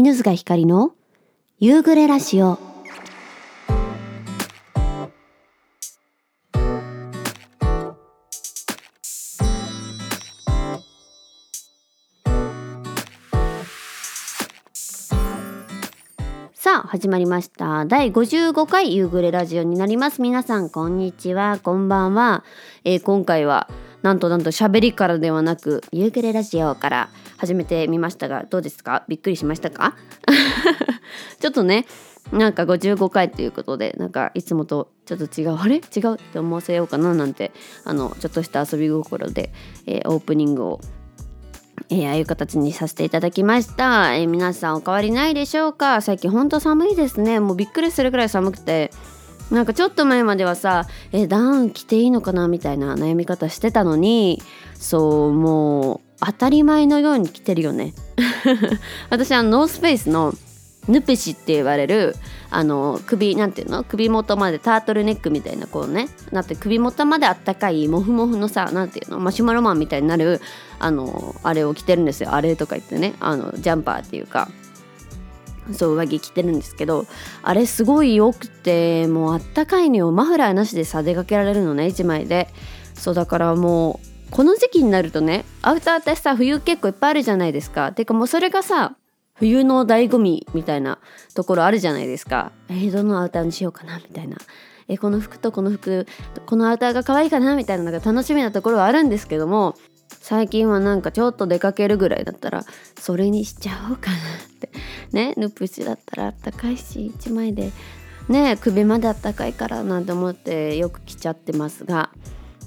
犬塚ひかりの夕暮れラジオ。さあ始まりました。第55回夕暮れラジオになります。皆さんこんにちは。こんばんは、えー今回はなんとなんと喋りからではなく夕暮れラジオから始めてみましたがどうですか？びっくりしましたか？ちょっとねなんか55回ということでなんかいつもとちょっと違うあれ？違うって思わせようかななんてあのちょっとした遊び心で、えーオープニングをえーああいう形にさせていただきました、えー皆さんお変わりないでしょうか？最近ほんと寒いですね。もうびっくりするぐらい寒くて。なんかちょっと前まではさえーダウン着ていいのかなみたいな悩み方してたのにそうもう当たり前のように着てるよね。私あのノースフェイスのヌペシって言われるあの首なんていうの？首元までタートルネックみたいなこうねなって首元まであったかいモフモフのさなんていうの？マシュマロマンみたいになるあのあれを着てるんですよ。あれとか言ってね。あのジャンパーっていうか。そう上着着てるんですけどあれすごい良くてもうあったかいのよ。マフラーなしでさ出かけられるのね1枚で。そうだからもうこの時期になるとねアウターってさ冬結構いっぱいあるじゃないですか。てかもうそれがさ冬の醍醐味みたいなところあるじゃないですか。えーどのアウターにしようかなみたいな。えーこの服とこの服このアウターが可愛いかなみたいなのが楽しみなところはあるんですけども最近はなんかちょっと出かけるぐらいだったらそれにしちゃおうかなって。ねヌプシだったらあったかいし1枚で。ね首まであったかいからなんて思ってよく着ちゃってますが。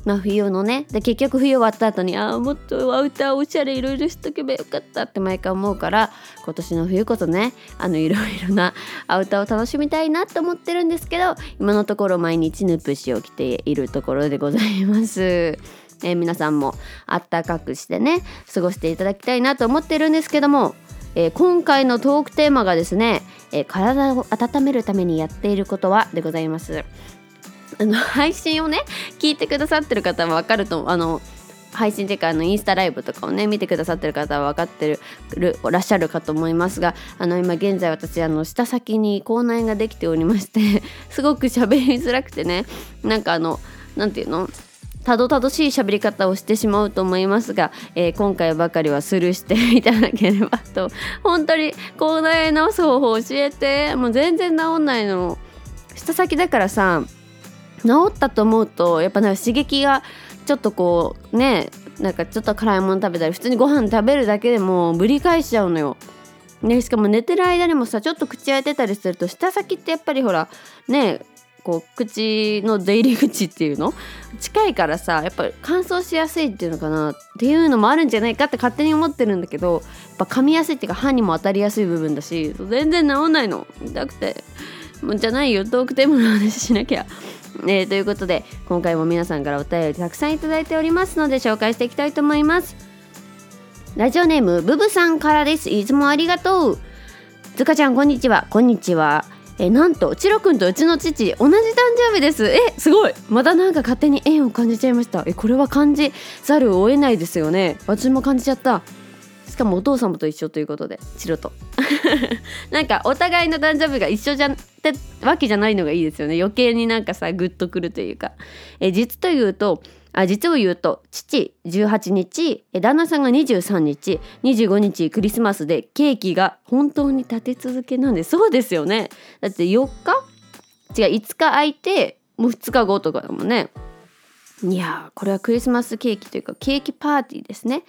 まあ冬のねで結局冬終わった後にああもっとアウターおしゃれいろいろしとけばよかったって毎回思うから今年の冬こそねあのいろいろなアウターを楽しみたいなと思ってるんですけど今のところ毎日ヌプシを着ているところでございます。えー皆さんもあったかくしてね過ごしていただきたいなと思ってるんですけども、えー今回のトークテーマがですね、えー体を温めるためにやっていることはでございます。あの配信をね聞いてくださってる方は分かると思う。あの配信っていうかあのインスタライブとかをね見てくださってる方は分かってるらっしゃるかと思いますがあの今現在私あの舌先に口内炎ができておりまして すごく喋りづらくてねなんかあのなんていうの？たどたどしい喋り方をしてしまうと思いますが、えー今回ばかりはスルーしていただければと。本当に口内直す方法教えてもう全然治んないの。舌先だからさ治ったと思うとやっぱなんか刺激がちょっとこうねなんかちょっと辛いもの食べたり普通にご飯食べるだけでもぶり返しちゃうのよ。ね、しかも寝てる間にもさちょっと口開いてたりすると舌先ってやっぱりほらねこう口の出入り口っていうの？近いからさやっぱり乾燥しやすいっていうのかな？っていうのもあるんじゃないかって勝手に思ってるんだけどやっぱ噛みやすいっていうか歯にも当たりやすい部分だし全然治んないの。痛くて。もうじゃないよ。トークテーマの話しなきゃ。えーということで今回も皆さんからお便りたくさんいただいておりますので紹介していきたいと思います。ラジオネームブブさんからです。いつもありがとう。ずかちゃんこんにちは。こんにちは。えなんとチロくんとうちの父同じ誕生日です。えすごい。またなんか勝手に縁を感じちゃいました。えこれは感じざるを得ないですよね。私も感じちゃった。しかもお父様と一緒ということでチロと。なんかお互いの誕生日が一緒じゃってわけじゃないのがいいですよね。余計になんかさグッとくるというか。え実というとあ実を言うと父18日旦那さんが23日25日クリスマスでケーキが本当に立て続けなんでそうですよね。だって4日？違う5日空いてもう2日後とかだもんね。いやーこれはクリスマスケーキというかケーキパーティーですね。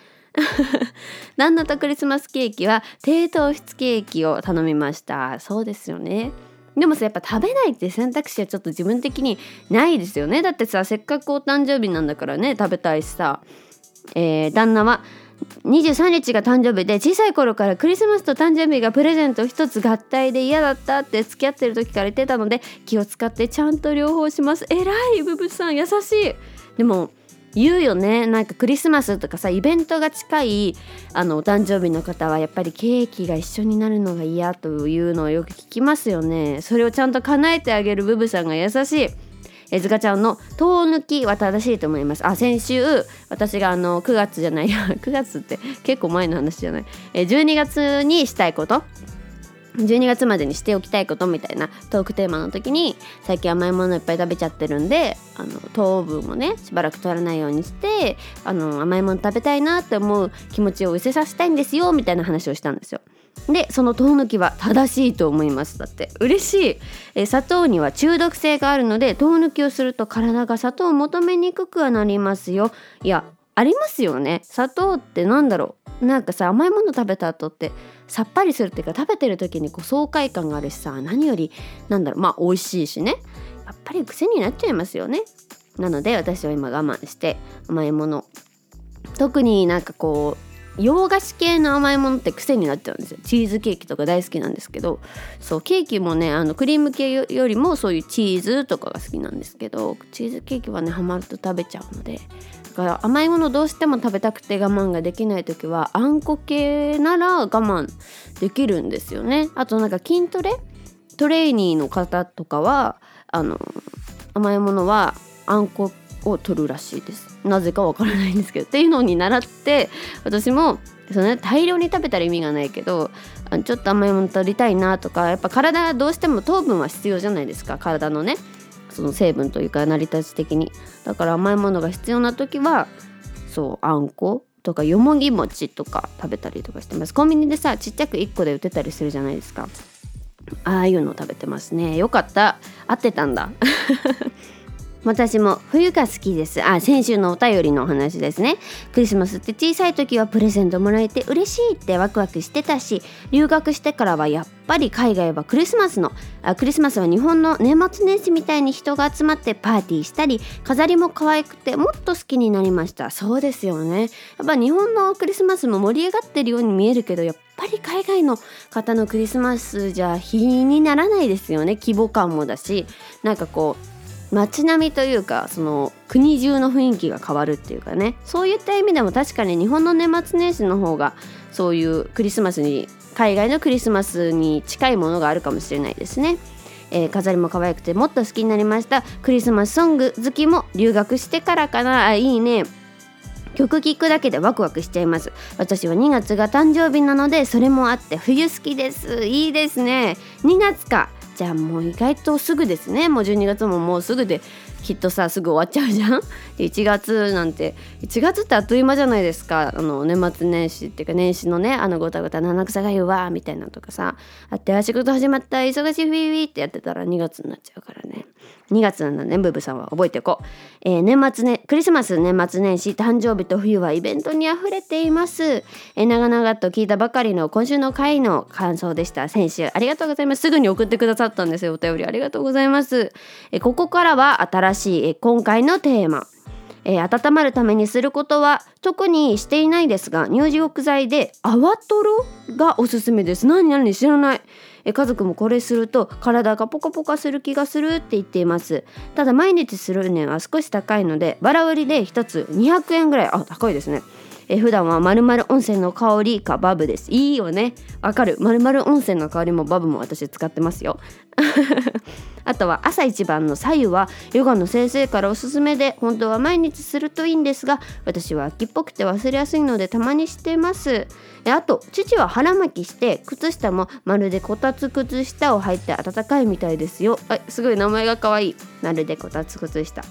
旦那とクリスマスケーキは低糖質ケーキを頼みました。そうですよね。でもさやっぱ食べないって選択肢はちょっと自分的にないですよね。だってさせっかくお誕生日なんだからね食べたいしさ、えー旦那は23日が誕生日で小さい頃からクリスマスと誕生日がプレゼント一つ合体で嫌だったって付き合ってる時から言ってたので気を使ってちゃんと両方します。えらいブブさん。優しい。でも言うよね。なんかクリスマスとかさイベントが近いあのお誕生日の方はやっぱりケーキが一緒になるのが嫌というのをよく聞きますよね。それをちゃんと叶えてあげるブブさんが優しい。えずかちゃんの遠抜きは正しいと思います。あ先週私があの9月じゃないや 9月って結構前の話じゃない。え12月にしたいこと。12月までにしておきたいことみたいなトークテーマの時に最近甘いものいっぱい食べちゃってるんであの糖分をねしばらく取らないようにしてあの甘いもの食べたいなって思う気持ちを失せさせたいんですよみたいな話をしたんですよ。でその糖抜きは正しいと思います。だって嬉しい。え砂糖には中毒性があるので糖抜きをすると体が砂糖を求めにくくはなりますよ。いやありますよね。砂糖ってなんだろう。なんかさ甘いもの食べた後ってさっぱりするっていうか食べてる時にこう爽快感があるしさ何よりなんだろう。まあ美味しいしね。やっぱり癖になっちゃいますよね。なので私は今我慢して甘いもの。特になんかこう洋菓子系の甘いものって癖になっちゃうんですよ。チーズケーキとか大好きなんですけど。そうケーキもねあのクリーム系よりもそういうチーズとかが好きなんですけどチーズケーキはねハマると食べちゃうのでだから甘いものどうしても食べたくて我慢ができない時はあんこ系なら我慢できるんですよね。あとなんか筋トレトレーニーの方とかはあの甘いものはあんこを取るらしいです。なぜかわからないんですけどっていうのに習って私もその、ね、大量に食べたら意味がないけどちょっと甘いもの取りたいなとかやっぱ体どうしても糖分は必要じゃないですか体のね。その成分というか成り立ち的に。だから甘いものが必要な時はそうあんことかよもぎ餅とか食べたりとかしてます。コンビニでさちっちゃく1個で売ってたりするじゃないですか。ああいうの食べてますね。よかった。合ってたんだ。私も冬が好きです。あ先週のお便りのお話ですね。クリスマスって小さい時はプレゼントもらえて嬉しいってワクワクしてたし留学してからはやっぱり海外はクリスマスのあクリスマスは日本の年末年始みたいに人が集まってパーティーしたり飾りも可愛くてもっと好きになりました。そうですよね。やっぱ日本のクリスマスも盛り上がってるように見えるけどやっぱり海外の方のクリスマスじゃ日にならないですよね。規模感もだしなんかこう街並みというかその国中の雰囲気が変わるっていうかね。そういった意味でも確かに日本の年末年始の方がそういうクリスマスに海外のクリスマスに近いものがあるかもしれないですね。えー、飾りも可愛くてもっと好きになりました。クリスマスソング好きも留学してからかな。あいいね。曲聴くだけでワクワクしちゃいます。私は2月が誕生日なのでそれもあって冬好きです。いいですね。2月か。じゃあもう意外とすぐですね。もう12月ももうすぐできっとさすぐ終わっちゃうじゃん。1月なんて1月ってあっという間じゃないですか。あの年末年始っていうか年始のねあのごたごた七草がゆわみたいなとかさあってあ仕事始まった忙しいフィーフィーってやってたら2月になっちゃうからね。2月なんだねブブさんは覚えておこう、えー、年末ねクリスマス年末年始誕生日と冬はイベントにあふれています、えー、長々と聞いたばかりの今週の回の感想でした。先週ありがとうございます。すぐに送ってくださったんですよ。お便りありがとうございます、えー、ここからは新しい、えー、今回のテーマ。えー、温まるためにすることは特にしていないですが入浴剤で泡トロがおすすめです。何何知らない。え家族もこれすると体がポカポカする気がするって言っています。ただ毎日するには少し高いのでバラ売りで1つ200円ぐらい。あ高いですね。え普段はまるまる温泉の香りかバブです。いいよね。わかる。まるまる温泉の香りもバブも私使ってますよ。あとは朝一番の左右はヨガの先生からおすすめで本当は毎日するといいんですが私は秋っぽくて忘れやすいのでたまにしてます。であと父は腹巻きして靴下もまるでこたつ靴下を履いて暖かいみたいですよ。あすごい名前が可愛い。まるでこたつ靴下。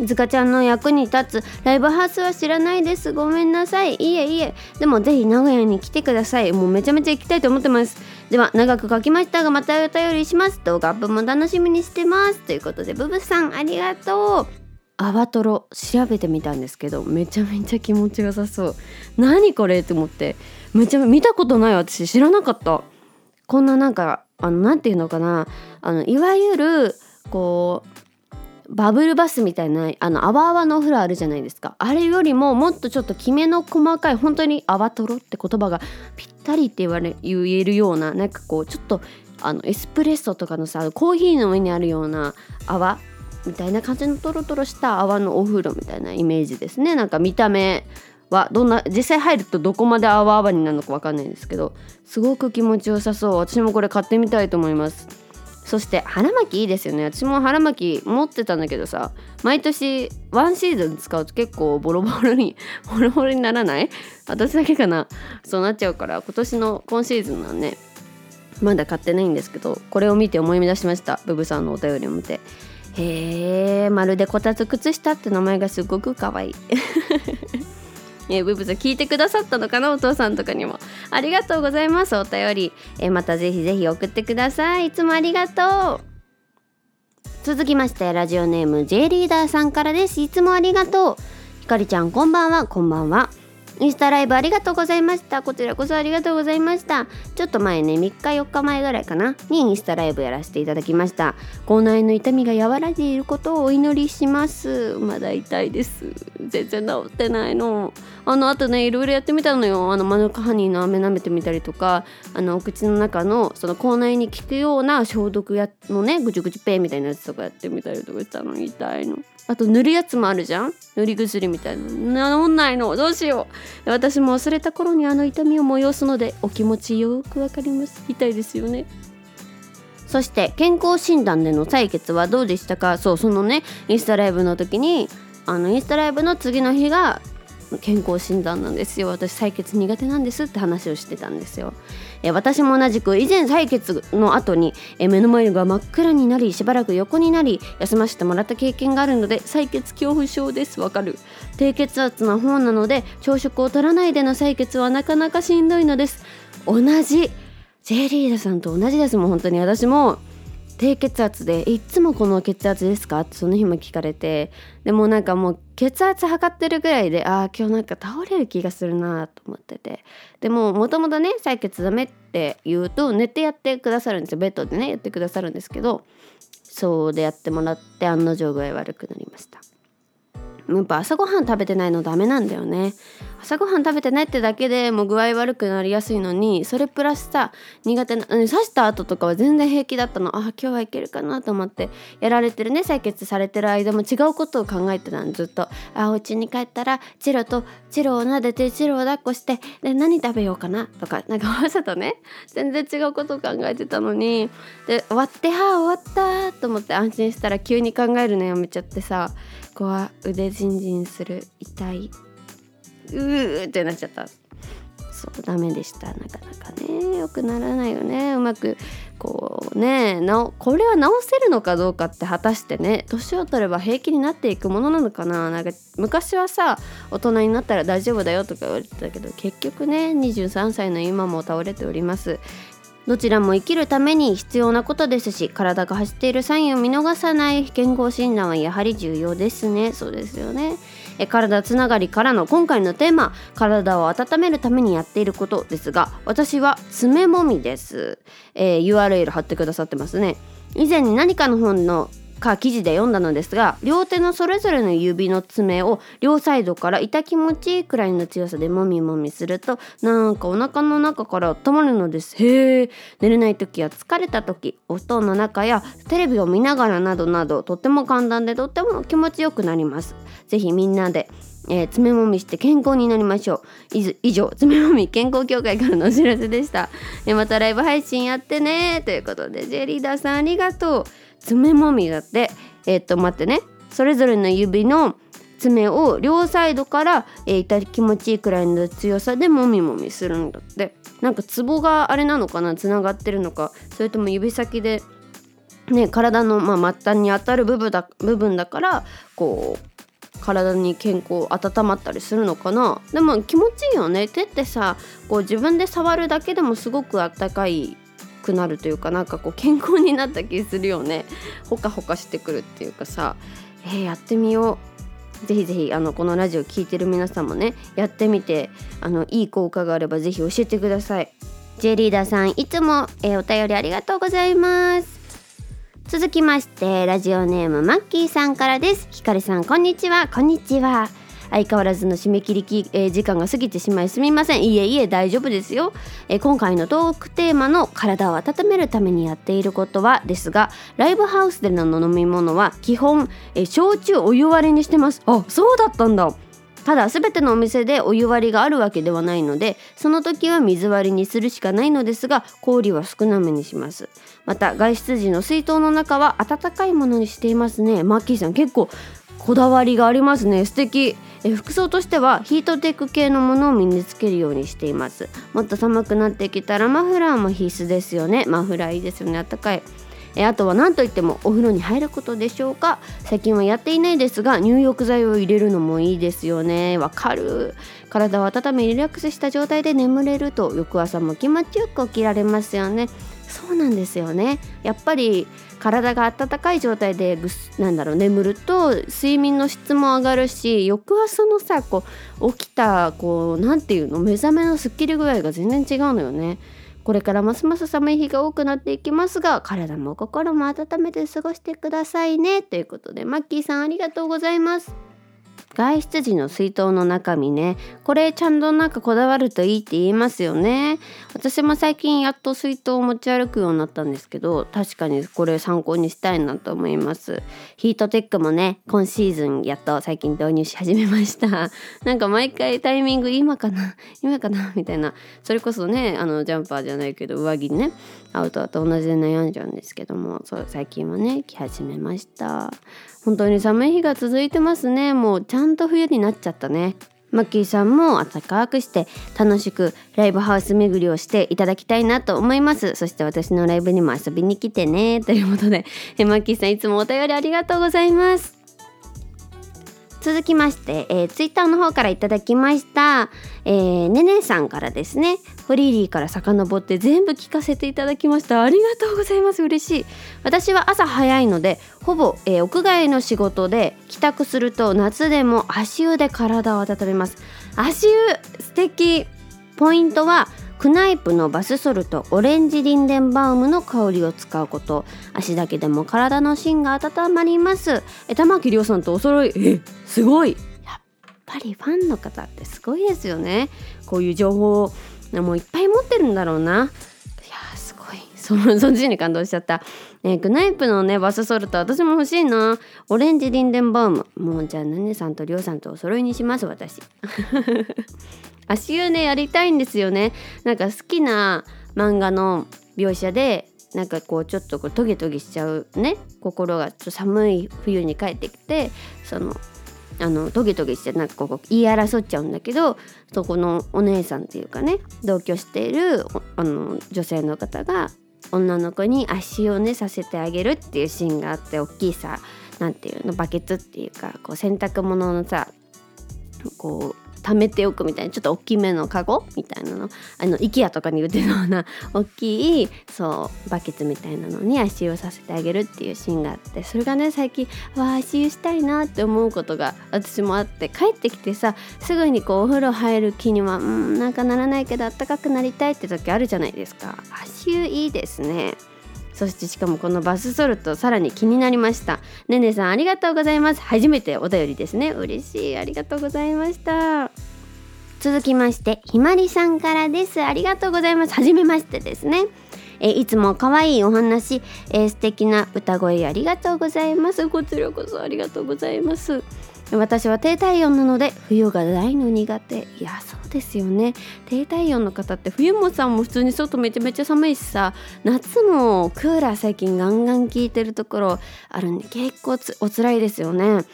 ずかちゃんの役に立つライブハウスは知らないです。ごめんなさい。いえいえ。でもぜひ名古屋に来てください。もうめちゃめちゃ行きたいと思ってます。では長く書きましたがまたお便りします。動画アップも楽しみにしてます。ということでブブさんありがとう。アバトロ調べてみたんですけどめちゃめちゃ気持ちよさそう。何これ？って思って。めちゃ見たことない私。知らなかった。こんななんかあのなんていうのかな。あのいわゆるこうバブルバスみたいなあの泡泡のお風呂あるじゃないですか。あれよりももっとちょっときめの細かい本当に泡とろって言葉がぴったりって言われ言えるようななんかこうちょっとあのエスプレッソとかのさコーヒーの上にあるような泡みたいな感じのトロトロした泡のお風呂みたいなイメージですね。なんか見た目はどんな実際入るとどこまで泡泡になるのか分かんないんですけどすごく気持ちよさそう。私もこれ買ってみたいと思います。そして腹巻きいいですよね。私も腹巻き持ってたんだけどさ毎年ワンシーズン使うと結構ボロボロにボロボロにならない？私だけかな。そうなっちゃうから今年の今シーズンはねまだ買ってないんですけどこれを見て思い出しました。ブブさんのお便りを見て。へえまるでこたつ靴下って名前がすごく可愛い。えー、ブブさん聞いてくださったのかな？お父さんとかにも。ありがとうございますお便り、えー、またぜひぜひ送ってください。いつもありがとう。続きましてラジオネーム J リーダーさんからです。いつもありがとう。ひかりちゃんこんばんは。こんばんは。インスタライブありがとうございました。こちらこそありがとうございました。ちょっと前ね3日4日前ぐらいかな。にインスタライブやらせていただきました。口内の痛みが和らいでいることをお祈りします。まだ痛いです。全然治ってないの。あのあとねいろいろやってみたのよ。あのマヌカハニーの飴舐めてみたりとか。あのお口の中のその口内に効くような消毒やのねぐちゅぐちゅペーみたいなやつとかやってみたりとかしたの。痛いの。あと塗るやつもあるじゃん？塗り薬みたいな治んないのどうしよう。私も忘れた頃にあの痛みを催すのでお気持ちよくわかります。痛いですよね。そして健康診断での採血はどうでしたか？そうそのねインスタライブの時にあのインスタライブの次の日が健康診断なんですよ。私採血苦手なんですって話をしてたんですよ。え私も同じく以前採血の後にえ目の前が真っ暗になりしばらく横になり休ませてもらった経験があるので採血恐怖症です。わかる。低血圧な方なので朝食を取らないでの採血はなかなかしんどいのです。同じ。ジェリーダさんと同じです。もん本当に私も低血圧でいつもこの血圧ですか？ってその日も聞かれて。でもなんかもう血圧測ってるぐらいでああ今日なんか倒れる気がするなと思ってて。でももともとね採血ダメって言うと寝てやってくださるんですよ。ベッドでねやってくださるんですけどそうでやってもらって案の定具合悪くなりました。やっぱ朝ごはん食べてないのダメなんだよね。朝ごはん食べてないってだけでもう具合悪くなりやすいのにそれプラスさ苦手な刺した後とかは全然平気だったの。あ今日はいけるかなと思ってやられてるね採血されてる間も違うことを考えてたのずっと。あお家に帰ったらチロとチロを撫でてチロを抱っこしてで何食べようかな？とかなんかわざとね全然違うことを考えてたのに。で終わってはあ終わったと思って安心したら急に考えるのやめちゃってさ。ここは腕じんじんする痛いうーってなっちゃった。そうダメでした。なかなかね良くならないよね。うまくこうねなおこれは治せるのかどうかって果たしてね年を取れば平気になっていくものなのかな。なんか昔はさ大人になったら大丈夫だよとか言われてたけど結局ね23歳の今も倒れております。どちらも生きるために必要なことですし体が走っているサインを見逃さない健康診断はやはり重要ですね。そうですよね。え体つながりからの今回のテーマ体を温めるためにやっていることですが私は爪もみです、えー、URL 貼ってくださってますね。以前に何かの本のか記事で読んだのですが両手のそれぞれの指の爪を両サイドから痛気持ちいいくらいの強さでもみもみするとなんかお腹の中から温まるのです。へえ寝れない時や疲れた時お布団の中やテレビを見ながらなどなどとっても簡単でとっても気持ちよくなります。ぜひみんなでえー、爪もみして健康になりましょう。以上爪もみ健康協会からのお知らせでした、えー、またライブ配信やってねということでジェリーダーさんありがとう。爪もみだってえー、っと待ってね。それぞれの指の爪を両サイドから、えー、痛気持ちいいくらいの強さでもみもみするんだって。なんかツボがあれなのかな？つながってるのか。それとも指先でね体の、まあ、末端に当たる部分だ部分だからこう体に健康温まったりするのかな？でも気持ちいいよね。手ってさこう自分で触るだけでもすごくあったかいくなるというかなんかこう健康になった気するよね。ほかほかしてくるっていうかさ。えー、やってみよう。ぜひぜひあのこのラジオ聴いてる皆さんもねやってみてあのいい効果があればぜひ教えてください。J リーダーさんいつも、えー、お便りありがとうございます。続きましてラジオネームマッキーさんからです。ひかりさんこんにちは。こんにちは。相変わらずの締め切りき、えー、時間が過ぎてしまいすみません。いえいえ大丈夫ですよ、えー、今回のトークテーマの体を温めるためにやっていることはですがライブハウスでの飲み物は基本、えー、焼酎お湯割りにしてます。あそうだったんだ。ただ全てのお店でお湯割りがあるわけではないのでその時は水割りにするしかないのですが氷は少なめにします。また外出時の水筒の中は温かいものにしていますね。マッキーさん結構こだわりがありますね。素敵。え服装としてはヒートテック系のものを身につけるようにしています。もっと寒くなってきたらマフラーも必須ですよね。マフラーいいですよね。あったかい。えあとは何といってもお風呂に入ることでしょうか。最近はやっていないですが入浴剤を入れるのもいいですよね。わかる。体を温めリラックスした状態で眠れると翌朝も気持ちよく起きられますよね。そうなんですよね。やっぱり体が温かい状態でぐなんだろう眠ると睡眠の質も上がるし翌朝のさこう起きたこう何て言うの目覚めのすっきり具合が全然違うのよね。これからますます寒い日が多くなっていきますが体も心も温めて過ごしてくださいねということでマッキーさんありがとうございます。外出時の水筒の中身ね。これちゃんとなんかこだわるといいって言いますよね。私も最近やっと水筒を持ち歩くようになったんですけど確かにこれ参考にしたいなと思います。ヒートテックもね今シーズンやっと最近導入し始めました。なんか毎回タイミング今かな今かなみたいな。それこそねあのジャンパーじゃないけど上着ね。アウトと同じで悩んじゃうんですけどもそう最近はね着始めました。本当に寒い日が続いてますね。もうちゃんと冬になっちゃったね。マッキーさんも暖かくして楽しくライブハウス巡りをしていただきたいなと思います。そして私のライブにも遊びに来てね。ということでマッキーさんいつもお便りありがとうございます。続きまして、えー、ツイッターの方からいただきました、えー、ねねさんからですね。フリーリーから遡って全部聞かせていただきました。ありがとうございます。嬉しい。私は朝早いのでほぼ、えー、屋外の仕事で帰宅すると夏でも足湯で体を温めます。足湯素敵。ポイントはクナイプのバスソルトオレンジリンデンバウムの香りを使うこと。足だけでも体の芯が温まります。え玉木亮さんとお揃い。えすごい。やっぱりファンの方ってすごいですよね。こういう情報をもういっぱい持ってるんだろうな。いやすごい。そそっちに感動しちゃった、ね、グナイプのねバスソルト私も欲しいな。オレンジリンデンバウム。もうじゃあナネさんとリョウさんとお揃いにします私。足湯ねやりたいんですよね。なんか好きな漫画の描写でなんかこうちょっとこうトゲトゲしちゃうね。心がちょっと寒い冬に帰ってきてそのあのトゲトゲしてなんかこう言い争っちゃうんだけどそこのお姉さんっていうかね同居しているあの女性の方が女の子に足をねさせてあげるっていうシーンがあって大きいさ何ていうのバケツっていうかこう洗濯物のさこう貯めておくみたいなちょっと大きめのカゴみたいなの。あの IKEA とかに売ってるような大きいそうバケツみたいなのに足湯をさせてあげるっていうシーンがあってそれがね最近わあ足湯したいなって思うことが私もあって帰ってきてさすぐにこうお風呂入る気にはうんなんかならないけどあったかくなりたいって時あるじゃないですか。足湯いいですね。そしてしかもこのバスソルトさらに気になりました。ねねさんありがとうございます。初めてお便りですね。嬉しい。ありがとうございました。続きましてひまりさんからです。ありがとうございます。初めましてですね。えいつも可愛いお話、え素敵な歌声。ありがとうございます。こちらこそありがとうございます。私は低体温なので冬が大の苦手。いやそうですよね。低体温の方って冬もさんも普通に外めちゃめちゃ寒いしさ夏もクーラー最近ガンガン効いてるところあるんで結構おつらいですよね。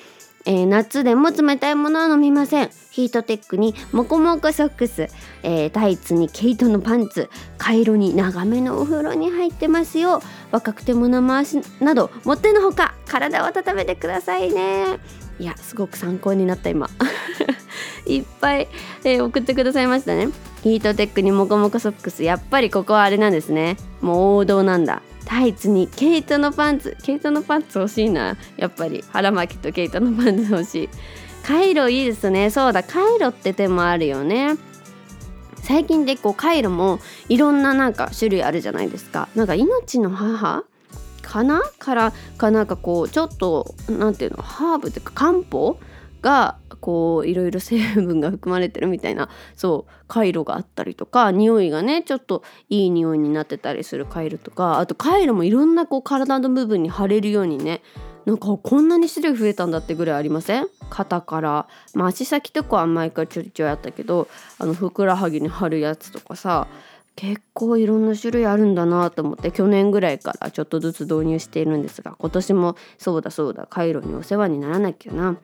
えー、夏でも冷たいものは飲みません。ヒートテックにモコモコソックス、えー、タイツに毛糸のパンツ。カイロに長めのお風呂に入ってますよ。若くても生足などもってのほか体を温めてくださいね。いやすごく参考になった今。いっぱい、えー、送ってくださいましたね。ヒートテックにモコモコソックス。やっぱりここはあれなんですね。もう王道なんだ。タイツに毛糸のパンツ。毛糸のパンツ欲しいな。やっぱり。腹巻きと毛糸のパンツ欲しい。カイロいいですね。そうだ。カイロって手もあるよね。最近でこうカイロもいろんななんか種類あるじゃないですか。なんか命の母かなからかなんかこうちょっと何ていうのハーブっていうか漢方がこういろいろ成分が含まれてるみたいなそう回路があったりとか匂いがねちょっといい匂いになってたりする回路とかあと回路もいろんなこう体の部分に貼れるようにねなんかこんなに種類増えたんだってぐらいありません？肩からまあ足先とかは前からちょいちょいあったけどあのふくらはぎに貼るやつとかさ結構いろんな種類あるんだなと思って去年ぐらいからちょっとずつ導入しているんですが今年もそうだそうだカイロにお世話にならなきゃな。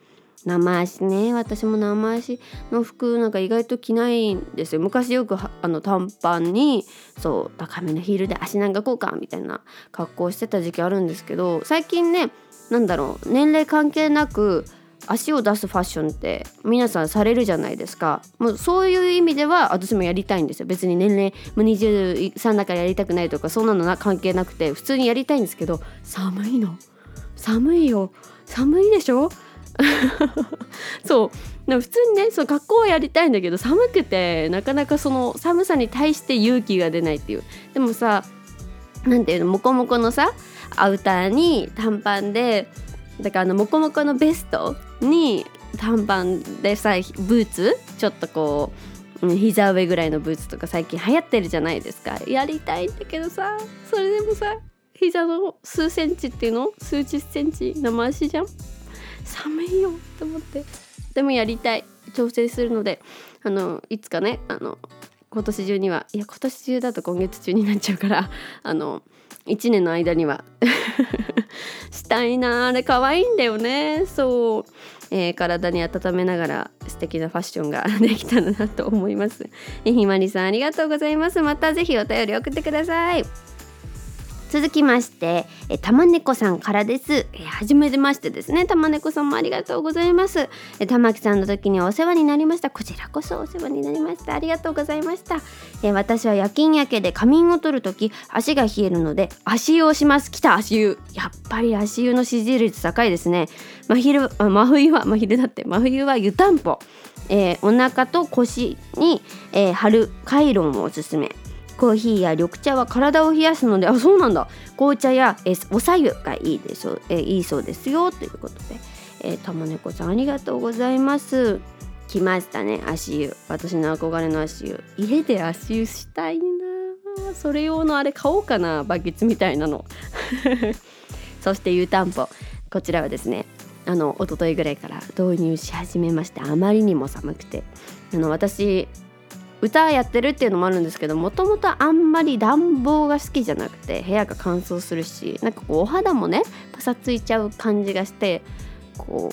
生足ね。私も生足の服なんか意外と着ないんですよ。昔よくあの短パンにそう高めのヒールで足なんかこうかみたいな格好してた時期あるんですけど最近ね何だろう年齢関係なく足を出すファッションって皆さんされるじゃないですか。もうそういう意味では私もやりたいんですよ。別に年齢もう23だからやりたくないとかそんなのな関係なくて普通にやりたいんですけど寒いの。寒いよ。寒いでしょ？そう。でも普通にねその学校はやりたいんだけど寒くてなかなかその寒さに対して勇気が出ないっていう。でもさ何ていうのモコモコのさアウターに短パンでだからあのモコモコのベストに短パンでさブーツちょっとこう膝上ぐらいのブーツとか最近流行ってるじゃないですか。やりたいんだけどさそれでもさ膝の数センチっていうの？数十センチ生足じゃん？寒いよと思って。でもやりたい調整するのであのいつかねあの今年中にはいや今年中だと今月中になっちゃうからあの1年の間には。したいなあれ可愛いんだよね。そう、えー、体に温めながら素敵なファッションができたらなと思います。ひまりさんありがとうございます。また是非お便り送ってください。続きましてえ玉猫さんからです。え初めましてですね。玉猫さんもありがとうございます。え玉木さんの時にお世話になりました。こちらこそお世話になりました。ありがとうございました。え私は夜勤明けで仮眠を取る時足が冷えるので足湯をします。来た足湯。やっぱり足湯の支持率高いですね。真昼真冬は真昼だって。真冬は湯たんぽ。えー、お腹と腰に、えー、貼るカイロンをおすすめ。コーヒーや緑茶は体を冷やすのであそうなんだ。紅茶やえおさゆがいいでしょえいいそうですよ。ということで、えー、玉猫さんありがとうございます。来ましたね足湯。私の憧れの足湯。家で足湯したいなそれ用のあれ買おうかな。バケツみたいなの。そして湯たんぽ。こちらはですねあの一昨日ぐらいから導入し始めましてあまりにも寒くて。あの私歌やってるっていうのもあるんですけどもともとあんまり暖房が好きじゃなくて部屋が乾燥するしなんかこうお肌もねパサついちゃう感じがしてこ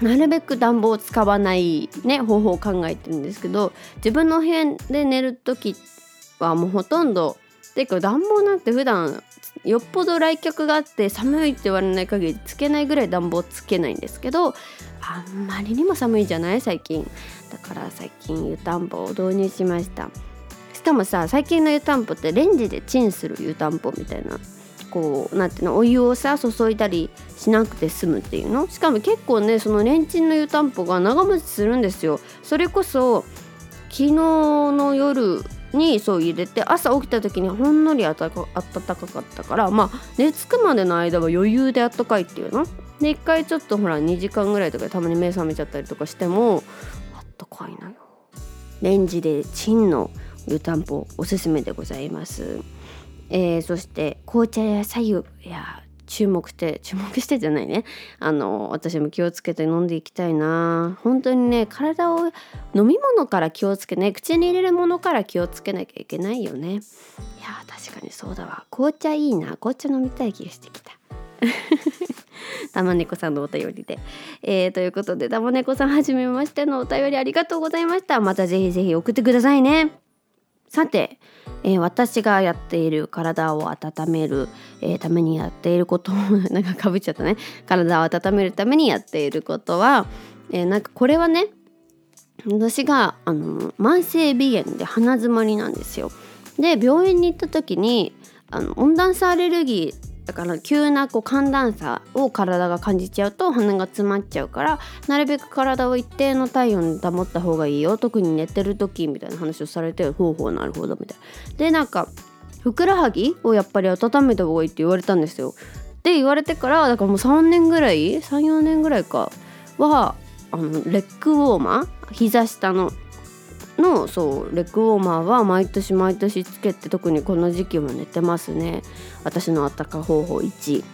うなるべく暖房を使わないね方法を考えてるんですけど自分の部屋で寝る時はもうほとんどてか暖房なんて普段よっぽど来客があって寒いって言われない限りつけないぐらい暖房つけないんですけどあんまりにも寒いじゃない？最近。だから最近湯たんぽを導入しました。しかもさ最近の湯たんぽってレンジでチンする湯たんぽみたいなこうなんていうのお湯をさ注いだりしなくて済むっていうの？しかも結構ねそのレンチンの湯たんぽが長持ちするんですよ。それこそ昨日の夜にそう入れて朝起きた時にほんのり暖かかったからまあ寝つくまでの間は余裕であったかいっていうの？で一回ちょっとほら2時間ぐらいとかたまに目覚めちゃったりとかしてもあったかいのよ。レンジでチンの湯たんぽおすすめでございます、えー、そして紅茶や左右や注目して注目してじゃないね。あの私も気をつけて飲んでいきたいな。本当にね体を飲み物から気をつけね口に入れるものから気をつけなきゃいけないよね。いや確かにそうだわ。紅茶いいな。紅茶飲みたい気がしてきた。玉猫さんのお便りで、えー、ということで玉猫さんはじめましてのお便りありがとうございました。またぜひぜひ送ってくださいね。さて、えー、私がやっている体を温める、えー、ためにやっていること なんかかぶっちゃったね。体を温めるためにやっていることは、えー、なんかこれはね私があの慢性鼻炎で鼻づまりなんですよ。で病院に行った時にあの温暖差アレルギーだから急なこう寒暖差を体が感じちゃうと鼻が詰まっちゃうからなるべく体を一定の体温保った方がいいよ特に寝てる時みたいな話をされてほうほうなるほどみたいな。でなんかふくらはぎをやっぱり温めた方がいいって言われたんですよ。で言われてからだからもう3年ぐらい34年ぐらいかはあのレッグウォーマー膝下ののそうレッグウォーマーは毎年毎年つけて特にこの時期は寝てますね。私のあったか方法1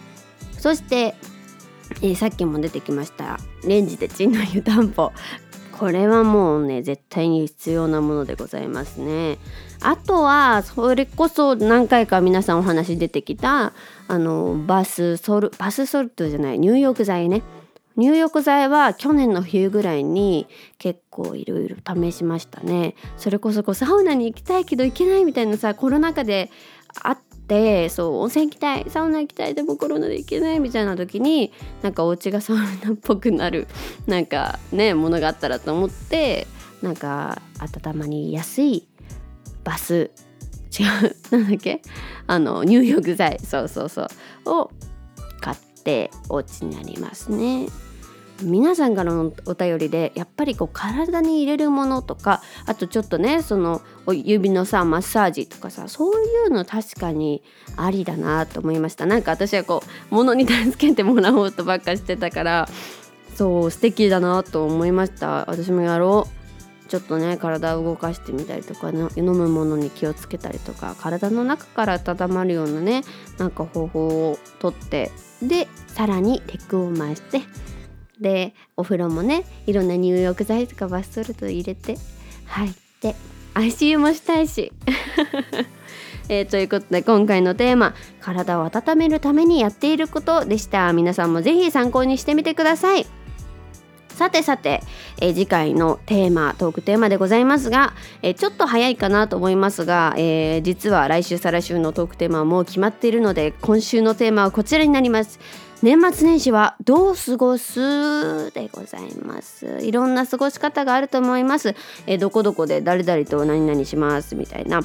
そして、えー、さっきも出てきましたレンジでチンの湯たんぽ。これはもうね絶対に必要なものでございますね。あとはそれこそ何回か皆さんお話出てきたあのバスソルバスソルトじゃない入浴剤ね。入浴剤は去年の冬ぐらいに結構いろいろ試しましたねそれこそこうサウナに行きたいけど行けないみたいなさコロナ禍であってそう温泉行きたいサウナ行きたいでもコロナで行けないみたいな時になんかお家がサウナっぽくなる なんかねものがあったらと思ってなんか温まりやすいバス違う なんだっけ？あの入浴剤そうそうそうを買ってお家にありますね。皆さんからのお便りでやっぱりこう体に入れるものとかあとちょっとねその指のさマッサージとかさそういうの確かにありだなと思いました。なんか私はこう物に助けてもらおうとばっかしてたからそう素敵だなと思いました。私もやろう。ちょっとね体を動かしてみたりとか、ね、飲むものに気をつけたりとか体の中から温まるようなねなんか方法をとってでさらにテクを回してでお風呂もねいろんな入浴剤とかバスソルト入れて。入って足湯もしたいし、えー、ということで今回のテーマ「体を温めるためにやっていること」でした。皆さんも是非参考にしてみてください。さてさて、えー、次回のテーマトークテーマでございますが、えー、ちょっと早いかなと思いますが、えー、実は来週再来週のトークテーマはもう決まっているので今週のテーマはこちらになります。年末年始はどう過ごすでございます。いろんな過ごし方があると思います、えー、どこどこで誰々と何々しますみたいな、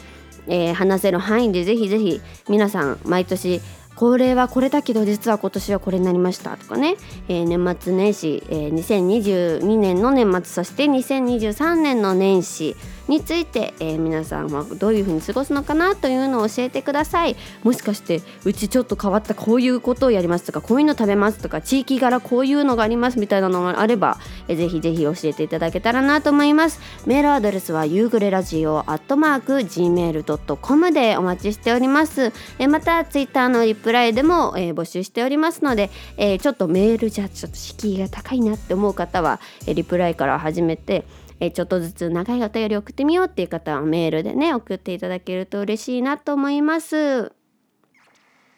えー、話せる範囲でぜひぜひ皆さん毎年これはこれだけど実は今年はこれになりましたとかね、えー、年末年始、えー、2022年の年末そして2023年の年始。について、えー、皆さんはどういうふうに過ごすのかなというのを教えてください。もしかしてうちちょっと変わったこういうことをやりますとかこういうの食べますとか地域柄こういうのがありますみたいなのがあれば、えー、ぜひぜひ教えていただけたらなと思います。メールアドレスは夕暮れラジオアットマーク gmail.com でお待ちしております、えー、またツイッターのリプライでも、えー、募集しておりますので、えー、ちょっとメールじゃちょっと敷居が高いなって思う方は、えー、リプライから始めてえちょっとずつ長いお便り送ってみようっていう方はメールでね送っていただけると嬉しいなと思います。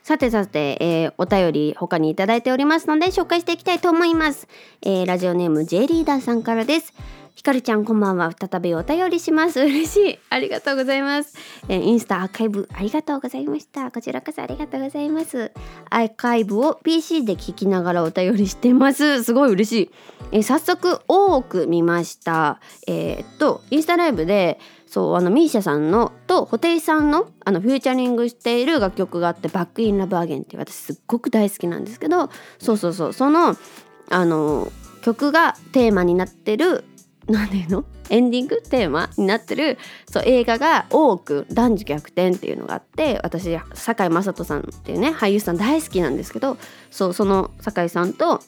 さてさて、えー、お便り他に頂いておりますので紹介していきたいと思います、えー、ラジオネーム J リーダーさんからです。ひかるちゃんこんばんは。再びお便りします。嬉しい。ありがとうございます、えー、インスタアーカイブありがとうございました。こちらこそありがとうございます。アーカイブを PC で聞きながらお便りしてます。すごい嬉しい、えー、早速多く見ました。えー、っとインスタライブでそうあのミーシャさんのと布袋さんのあのフィーチャリングしている楽曲があって「Back In Love Again」って私すっごく大好きなんですけどそうそうそう。そのあの曲がテーマになってる何ていうの？エンディングテーマになってるそう映画が多く男女逆転っていうのがあって私堺雅人さんっていうね俳優さん大好きなんですけどそうその堺さんと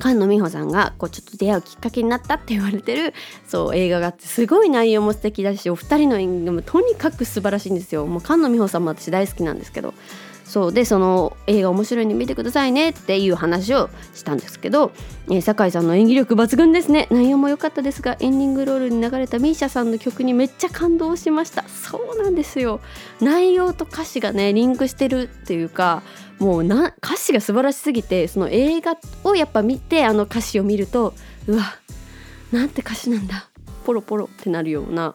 菅野美穂さんがこうちょっと出会うきっかけになったって言われてるそう映画があってすごい内容も素敵だしお二人の演技もとにかく素晴らしいんですよ。もう菅野美穂さんも私大好きなんですけど。そうでその映画面白いんで見てくださいねっていう話をしたんですけど、えー、酒井さんの演技力抜群ですね。内容も良かったですがエンディングロールに流れた misia さんの曲にめっちゃ感動しました。そうなんですよ。内容と歌詞がねリンクしてるっていうかもうな歌詞が素晴らしすぎてその映画をやっぱ見てあの歌詞を見るとうわなんて歌詞なんだ。ポロポロってなるような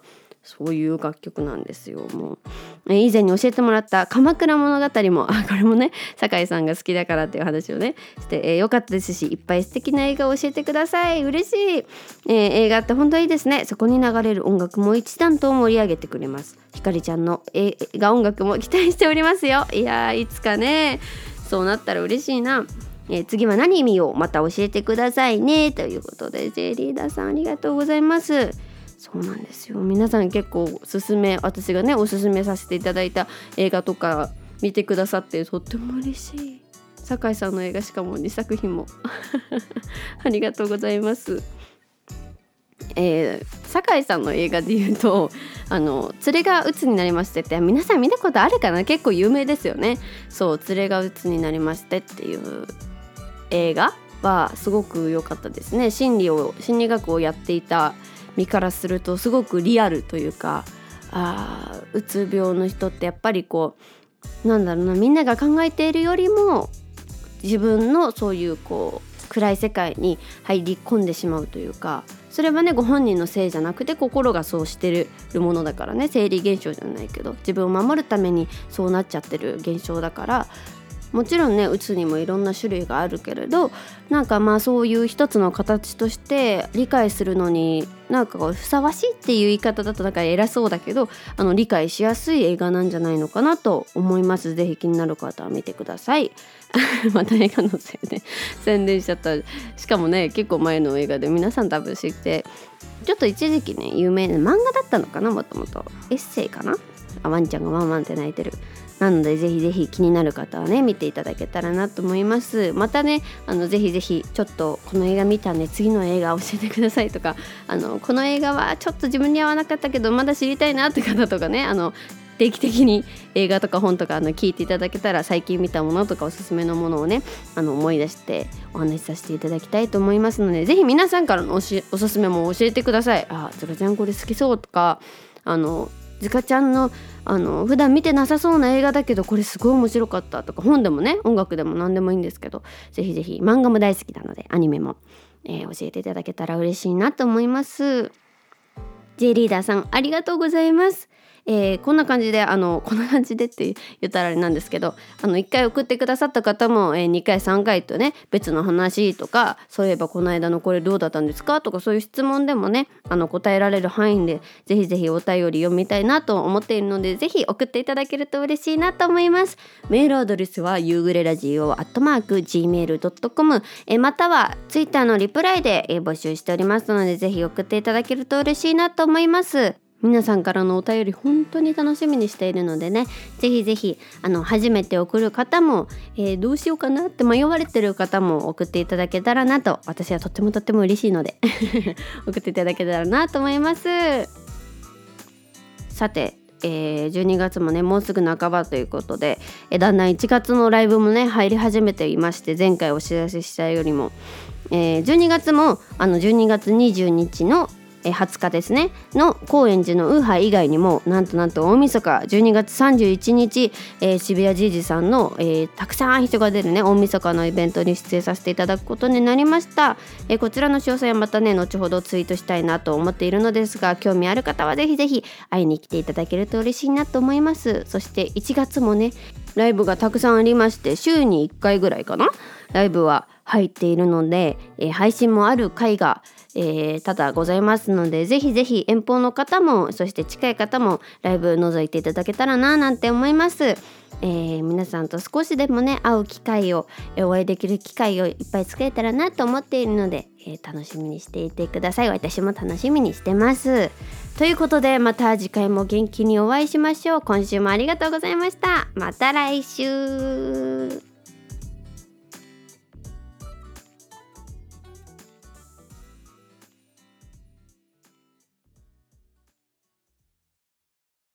そういう楽曲なんですよもう、え以前に教えてもらった「鎌倉物語も」あ これもね酒井さんが好きだからっていう話をねして、えー、よかったですしいっぱい素敵な映画を教えてください。嬉しい、えー、映画って本当いいですね。そこに流れる音楽も一段と盛り上げてくれます。ひかりちゃんの映画音楽も期待しておりますよ。いやいつかね。そうなったら嬉しいな。えー、次は何見ようまた教えてくださいね。ということで J リーダーさんありがとうございます。そうなんですよ。皆さん結構おすすめ私がねおすすめさせていただいた映画とか見てくださってとっても嬉しい。酒井さんの映画しかも2作品も。ありがとうございます。えー、酒井さんの映画で言うと「あの連れが鬱になりまして」って皆さん見たことあるかな？結構有名ですよね。そう「連れが鬱になりまして」っていう映画はすごく良かったですね。心理を心理学をやっていた身からするとすごくリアルというかあうつ病の人ってやっぱりこうなんだろうなみんなが考えているよりも自分のそういうこう暗い世界に入り込んでしまうというかそれはねご本人のせいじゃなくて心がそうしてるものだからね生理現象じゃないけど自分を守るためにそうなっちゃってる現象だからもちろんねうつにもいろんな種類があるけれどなんかまあそういう一つの形として理解するのになんかふさわしいっていう言い方だとなんか偉そうだけどあの理解しやすい映画なんじゃないのかなと思います。是非気になる方は見てください。また映画のせいで 宣伝しちゃった。しかもね結構前の映画で皆さん多分知ってちょっと一時期ね有名な漫画だったのかなもともと。エッセイかな？あワンちゃんがワンワンって泣いてる。なのでぜひぜひ気になる方はね見ていただけたらなと思いますまたねあのぜひぜひちょっとこの映画見たんで次の映画教えてくださいとかあのこの映画はちょっと自分に合わなかったけどまだ知りたいなって方とかねあの定期的に映画とか本とかあの聞いていただけたら最近見たものとかおすすめのものをねあの思い出してお話しさせていただきたいと思いますのでぜひ皆さんからのおすすめも教えてください。あつかちゃんこれ好きそうとかあのずかちゃんのあの普段見てなさそうな映画だけどこれすごい面白かったとか本でもね音楽でも何でもいいんですけどぜひぜひ漫画も大好きなのでアニメも、えー、教えていただけたら嬉しいなと思います。J リーダーさんありがとうございます。えー、こんな感じであのこんな感じでって言ったらあれなんですけどあの1回送ってくださった方も、えー、2回3回とね別の話とかそういえばこの間のこれどうだったんですかとかそういう質問でもねあの答えられる範囲でぜひぜひお便り読みたいなと思っているのでぜひ送っていただけると嬉しいなと思います。メールアドレスは夕暮れラジオアットマーク gmail.com、えー、または Twitter のリプライで、えー、募集しておりますのでぜひ送っていただけると嬉しいなと思います。皆さんからのお便り本当に楽しみにしているのでねぜひぜひあの初めて送る方も、えー、どうしようかなって迷われてる方も送っていただけたらなと私はとってもとっても嬉しいので 送っていただけたらなと思います。さてえー、12月もねもうすぐ半ばということで、えー、だんだん1月のライブもね入り始めていまして前回お知らせしたよりも、えー、12月もあの12月20日のえ20日ですね。の高円寺のウーハー以外にもなんとなんと大晦日12月31日、えー、渋谷じいじさんの、えー、たくさん人が出るね大晦日のイベントに出演させていただくことになりました、えー、こちらの詳細はまたね後ほどツイートしたいなと思っているのですが興味ある方はぜひぜひ会いに来ていただけると嬉しいなと思います。そして1月もねライブがたくさんありまして週に1回ぐらいかな？ライブは入っているので、え配信もある回がえー、多々ございますのでぜひぜひ遠方の方もそして近い方もライブ覗いていただけたらななんて思います。えー、皆さんと少しでもね会う機会を、お会いできる機会をいっぱい作れたらなと思っているので、えー、楽しみにしていてください。私も楽しみにしてます。ということでまた次回も元気にお会いしましょう。今週もありがとうございました。また来週。